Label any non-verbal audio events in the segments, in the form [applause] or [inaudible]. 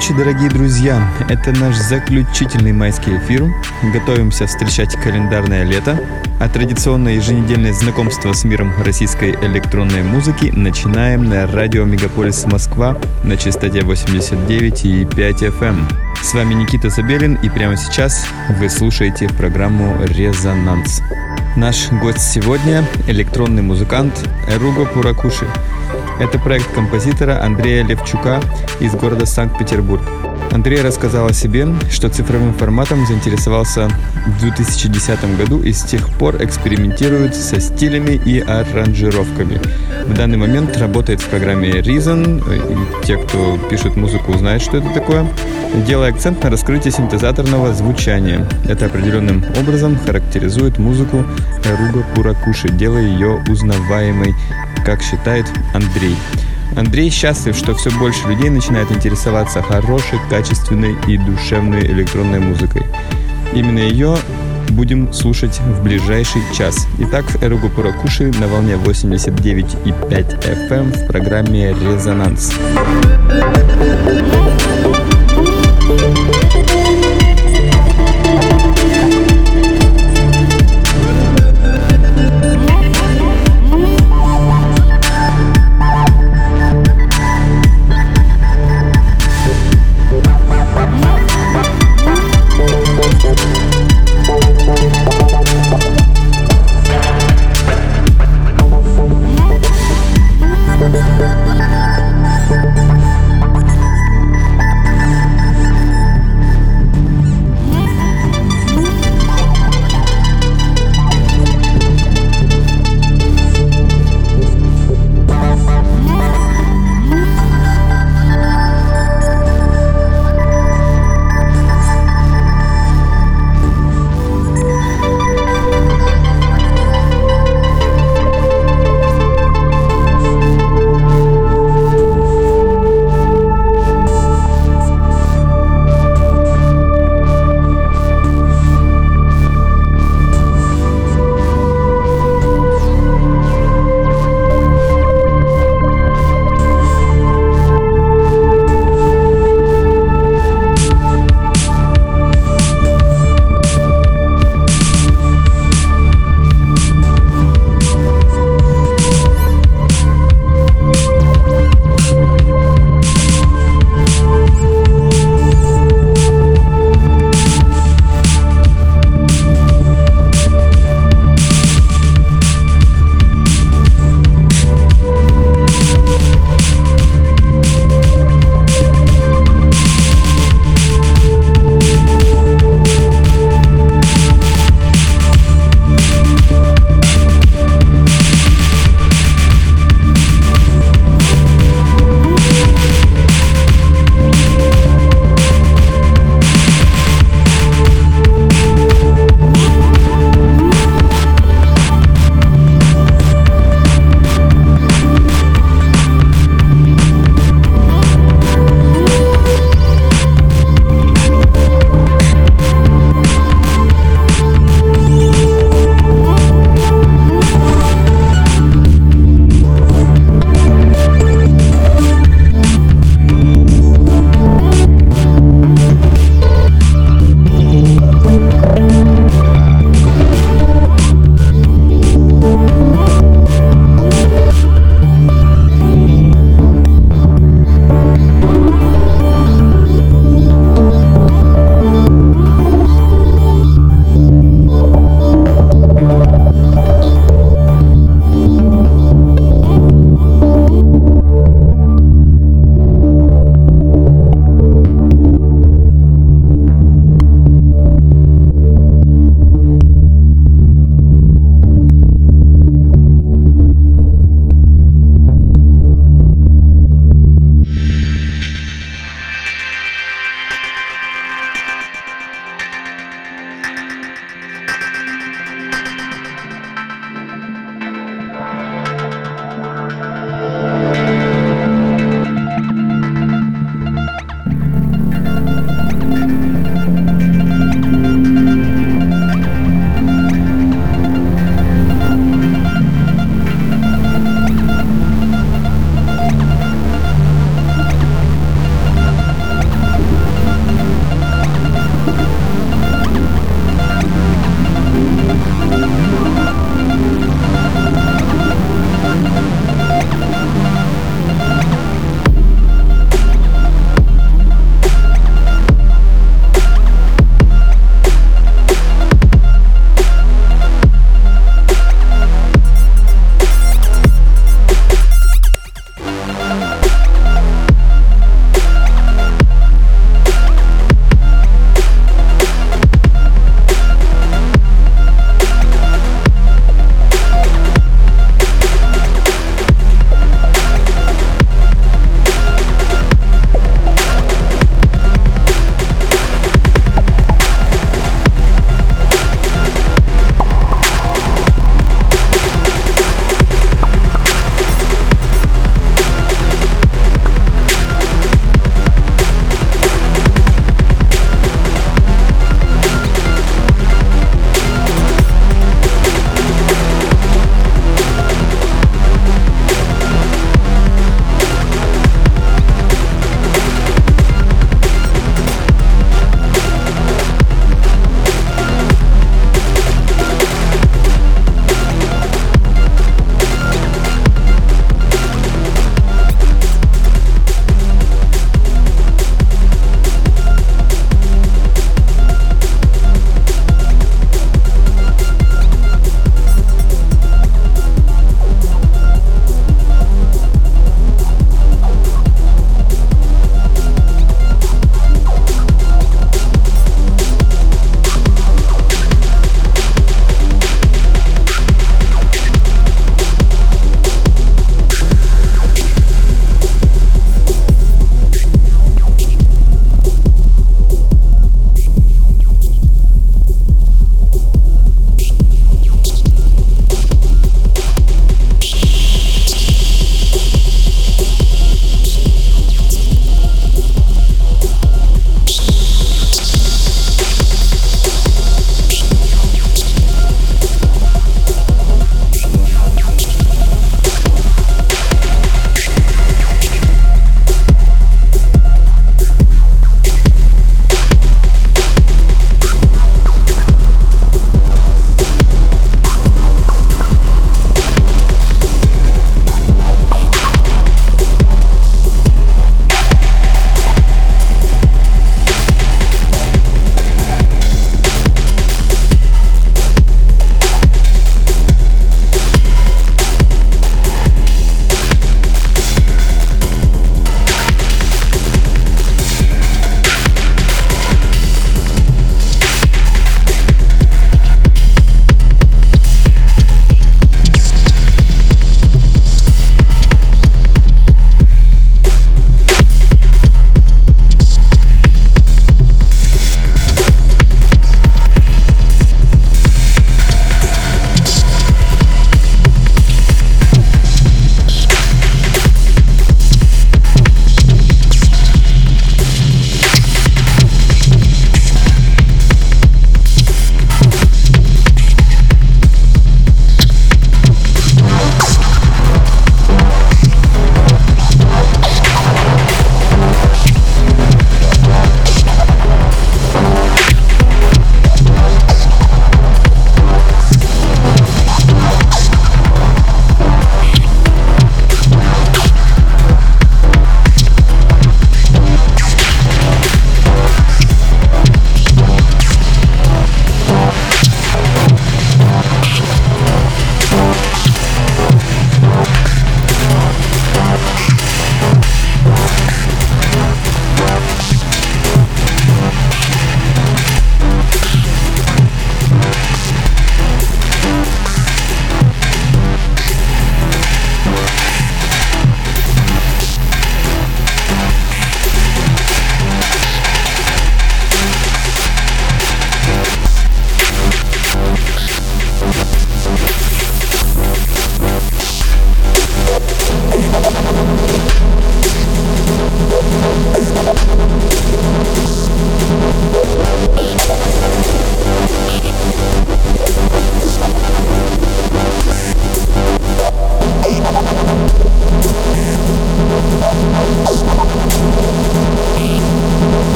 ночи, дорогие друзья! Это наш заключительный майский эфир. Готовимся встречать календарное лето, а традиционное еженедельное знакомство с миром российской электронной музыки начинаем на радио Мегаполис Москва на частоте 89,5 FM. Эм. С вами Никита Забелин, и прямо сейчас вы слушаете программу «Резонанс». Наш гость сегодня – электронный музыкант Эруго Пуракуши – это проект композитора Андрея Левчука из города Санкт-Петербург. Андрей рассказал о себе, что цифровым форматом заинтересовался в 2010 году и с тех пор экспериментирует со стилями и аранжировками. В данный момент работает в программе Reason, и те, кто пишет музыку, знают, что это такое, делая акцент на раскрытии синтезаторного звучания. Это определенным образом характеризует музыку Руга Пуракуши, делая ее узнаваемой как считает Андрей. Андрей счастлив, что все больше людей начинает интересоваться хорошей, качественной и душевной электронной музыкой. Именно ее будем слушать в ближайший час. Итак, Эругу Пуракуши на волне 89,5 FM эм в программе «Резонанс».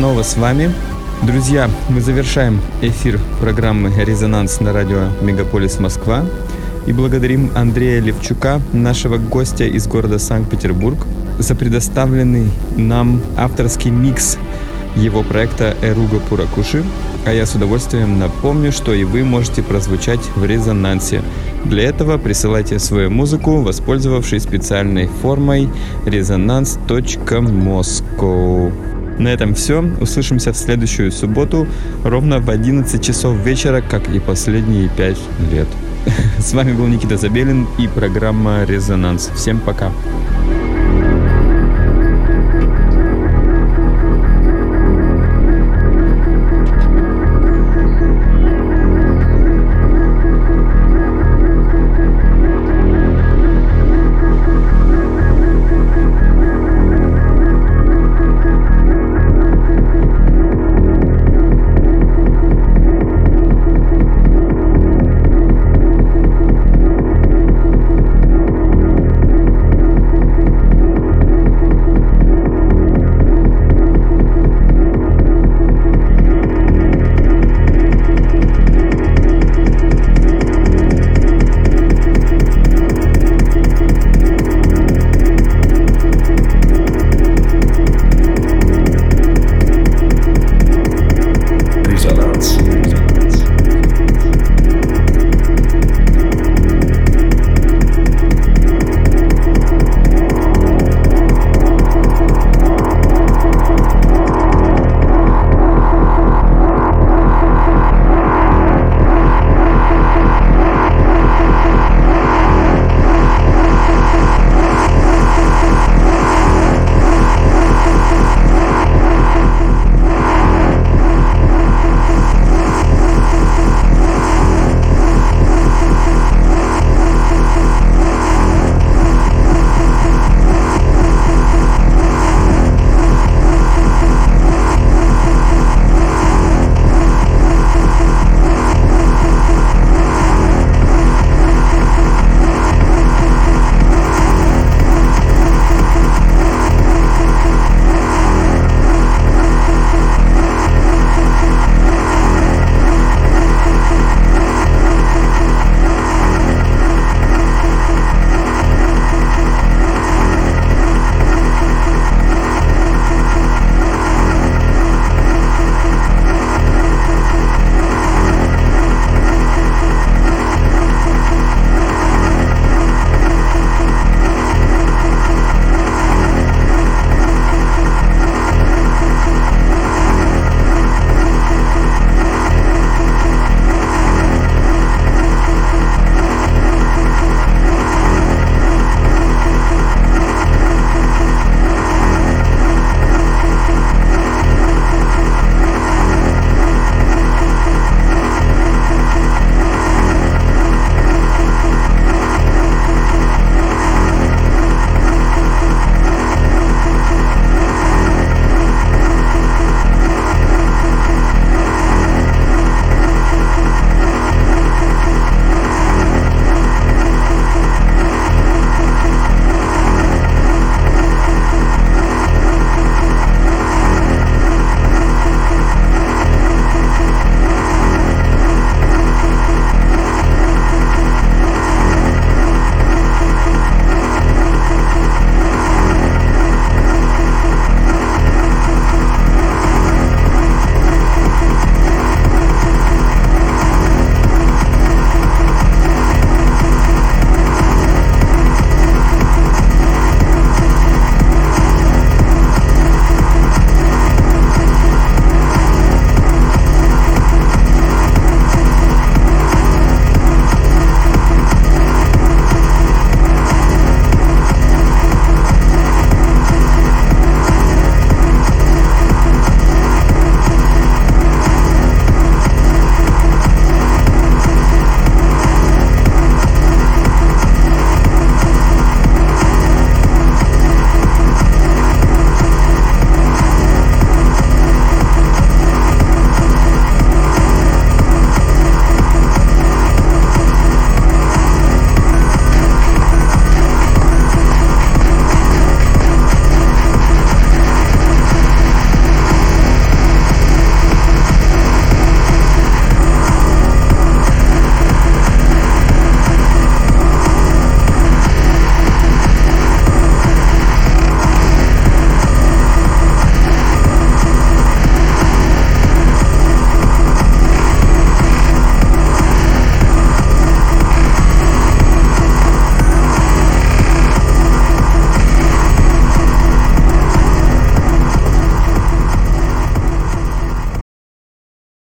Снова с вами. Друзья, мы завершаем эфир программы «Резонанс» на радио «Мегаполис Москва» и благодарим Андрея Левчука, нашего гостя из города Санкт-Петербург, за предоставленный нам авторский микс его проекта «Эруга Пуракуши». А я с удовольствием напомню, что и вы можете прозвучать в резонансе. Для этого присылайте свою музыку, воспользовавшись специальной формой resonance.moscow. На этом все. Услышимся в следующую субботу ровно в 11 часов вечера, как и последние 5 лет. [laughs] С вами был Никита Забелин и программа «Резонанс». Всем пока.